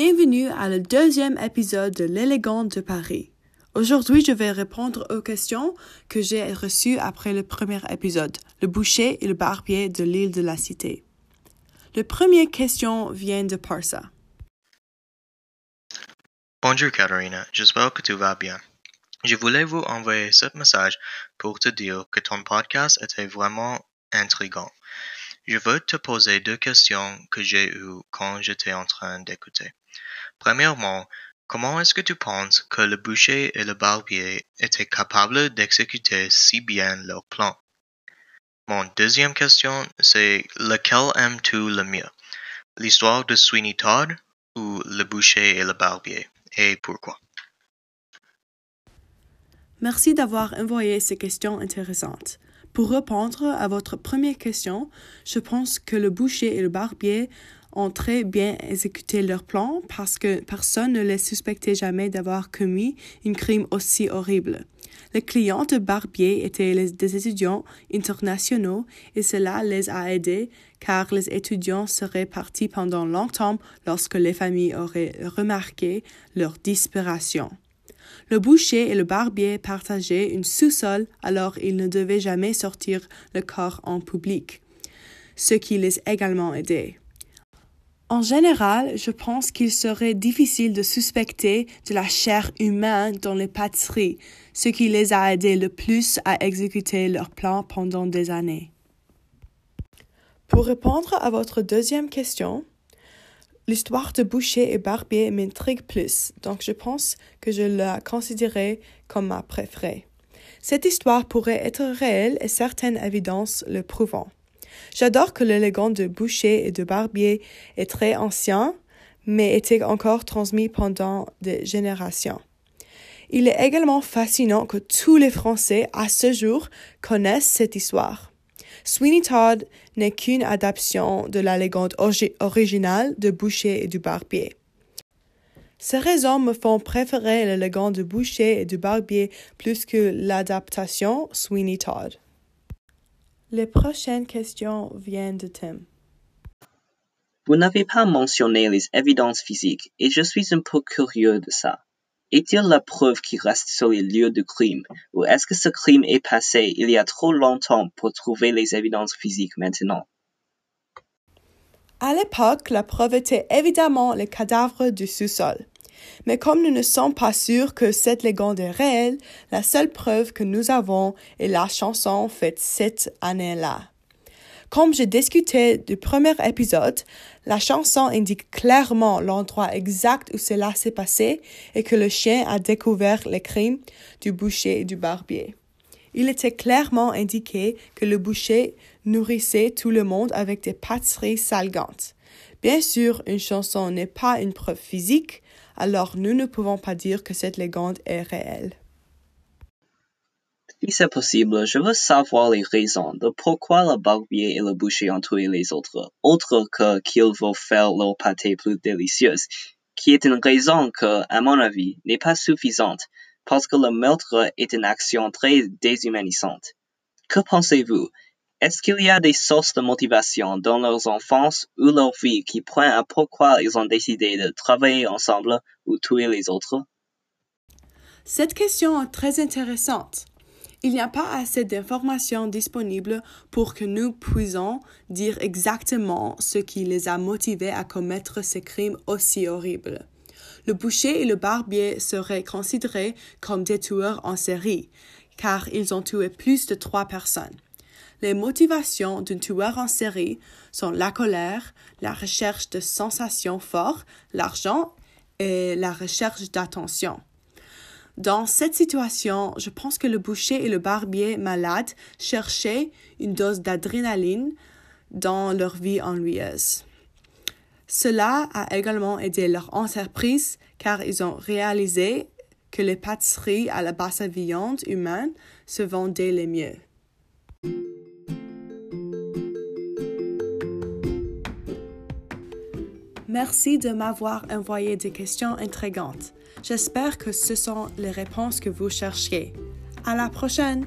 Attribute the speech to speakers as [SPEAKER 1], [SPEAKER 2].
[SPEAKER 1] Bienvenue à le deuxième épisode de l'élégante de Paris. Aujourd'hui, je vais répondre aux questions que j'ai reçues après le premier épisode, le boucher et le barbier de l'île de la Cité. La première question vient de Parsa.
[SPEAKER 2] Bonjour Katharina, j'espère que tu vas bien. Je voulais vous envoyer ce message pour te dire que ton podcast était vraiment intrigant. Je veux te poser deux questions que j'ai eues quand j'étais en train d'écouter. Premièrement, comment est-ce que tu penses que le boucher et le barbier étaient capables d'exécuter si bien leur plan? Mon deuxième question, c'est lequel aimes-tu le mieux? L'histoire de Sweeney Todd ou le boucher et le barbier? Et pourquoi?
[SPEAKER 1] Merci d'avoir envoyé ces questions intéressantes. Pour répondre à votre première question, je pense que le boucher et le barbier ont très bien exécuté leur plan parce que personne ne les suspectait jamais d'avoir commis un crime aussi horrible. Les clients de Barbier étaient des étudiants internationaux et cela les a aidés car les étudiants seraient partis pendant longtemps lorsque les familles auraient remarqué leur disparition. Le boucher et le barbier partageaient une sous-sol, alors ils ne devaient jamais sortir le corps en public, ce qui les également aidait. En général, je pense qu'il serait difficile de suspecter de la chair humaine dans les pâtisseries, ce qui les a aidés le plus à exécuter leur plan pendant des années. Pour répondre à votre deuxième question, l'histoire de Boucher et Barbier m'intrigue plus, donc je pense que je la considérerai comme ma préférée. Cette histoire pourrait être réelle et certaines évidences le prouvant. J'adore que l'élégant de Boucher et de Barbier est très ancien, mais était encore transmis pendant des générations. Il est également fascinant que tous les Français à ce jour connaissent cette histoire. Sweeney Todd n'est qu'une adaptation de la légende originale de Boucher et du Barbier. Ces raisons me font préférer la légende de Boucher et du Barbier plus que l'adaptation Sweeney Todd. Les prochaines questions viennent de Tim.
[SPEAKER 3] Vous n'avez pas mentionné les évidences physiques et je suis un peu curieux de ça. Est-il la preuve qui reste sur les lieux du crime? Ou est-ce que ce crime est passé il y a trop longtemps pour trouver les évidences physiques maintenant?
[SPEAKER 1] À l'époque, la preuve était évidemment le cadavre du sous-sol. Mais comme nous ne sommes pas sûrs que cette légende est réelle, la seule preuve que nous avons est la chanson faite cette année-là. Comme j'ai discuté du premier épisode, la chanson indique clairement l'endroit exact où cela s'est passé et que le chien a découvert les crimes du boucher et du barbier. Il était clairement indiqué que le boucher nourrissait tout le monde avec des pâtisseries salgantes. Bien sûr, une chanson n'est pas une preuve physique, alors nous ne pouvons pas dire que cette légende est réelle.
[SPEAKER 3] Si c'est possible, je veux savoir les raisons de pourquoi le barbier et le boucher ont tué les autres, autre que qu'ils veulent faire leur pâté plus délicieuse, qui est une raison que, à mon avis, n'est pas suffisante, parce que le meurtre est une action très déshumanisante. Que pensez-vous? Est-ce qu'il y a des sources de motivation dans leur enfance ou leur vie qui pointent à pourquoi ils ont décidé de travailler ensemble ou tuer les autres?
[SPEAKER 1] Cette question est très intéressante. Il n'y a pas assez d'informations disponibles pour que nous puissions dire exactement ce qui les a motivés à commettre ces crimes aussi horribles. Le boucher et le barbier seraient considérés comme des tueurs en série, car ils ont tué plus de trois personnes. Les motivations d'un tueur en série sont la colère, la recherche de sensations fortes, l'argent et la recherche d'attention. Dans cette situation, je pense que le boucher et le barbier malade cherchaient une dose d'adrénaline dans leur vie ennuyeuse. Cela a également aidé leur entreprise car ils ont réalisé que les pâtisseries à la basse viande humaine se vendaient les mieux. Merci de m'avoir envoyé des questions intrigantes. J'espère que ce sont les réponses que vous cherchiez. À la prochaine!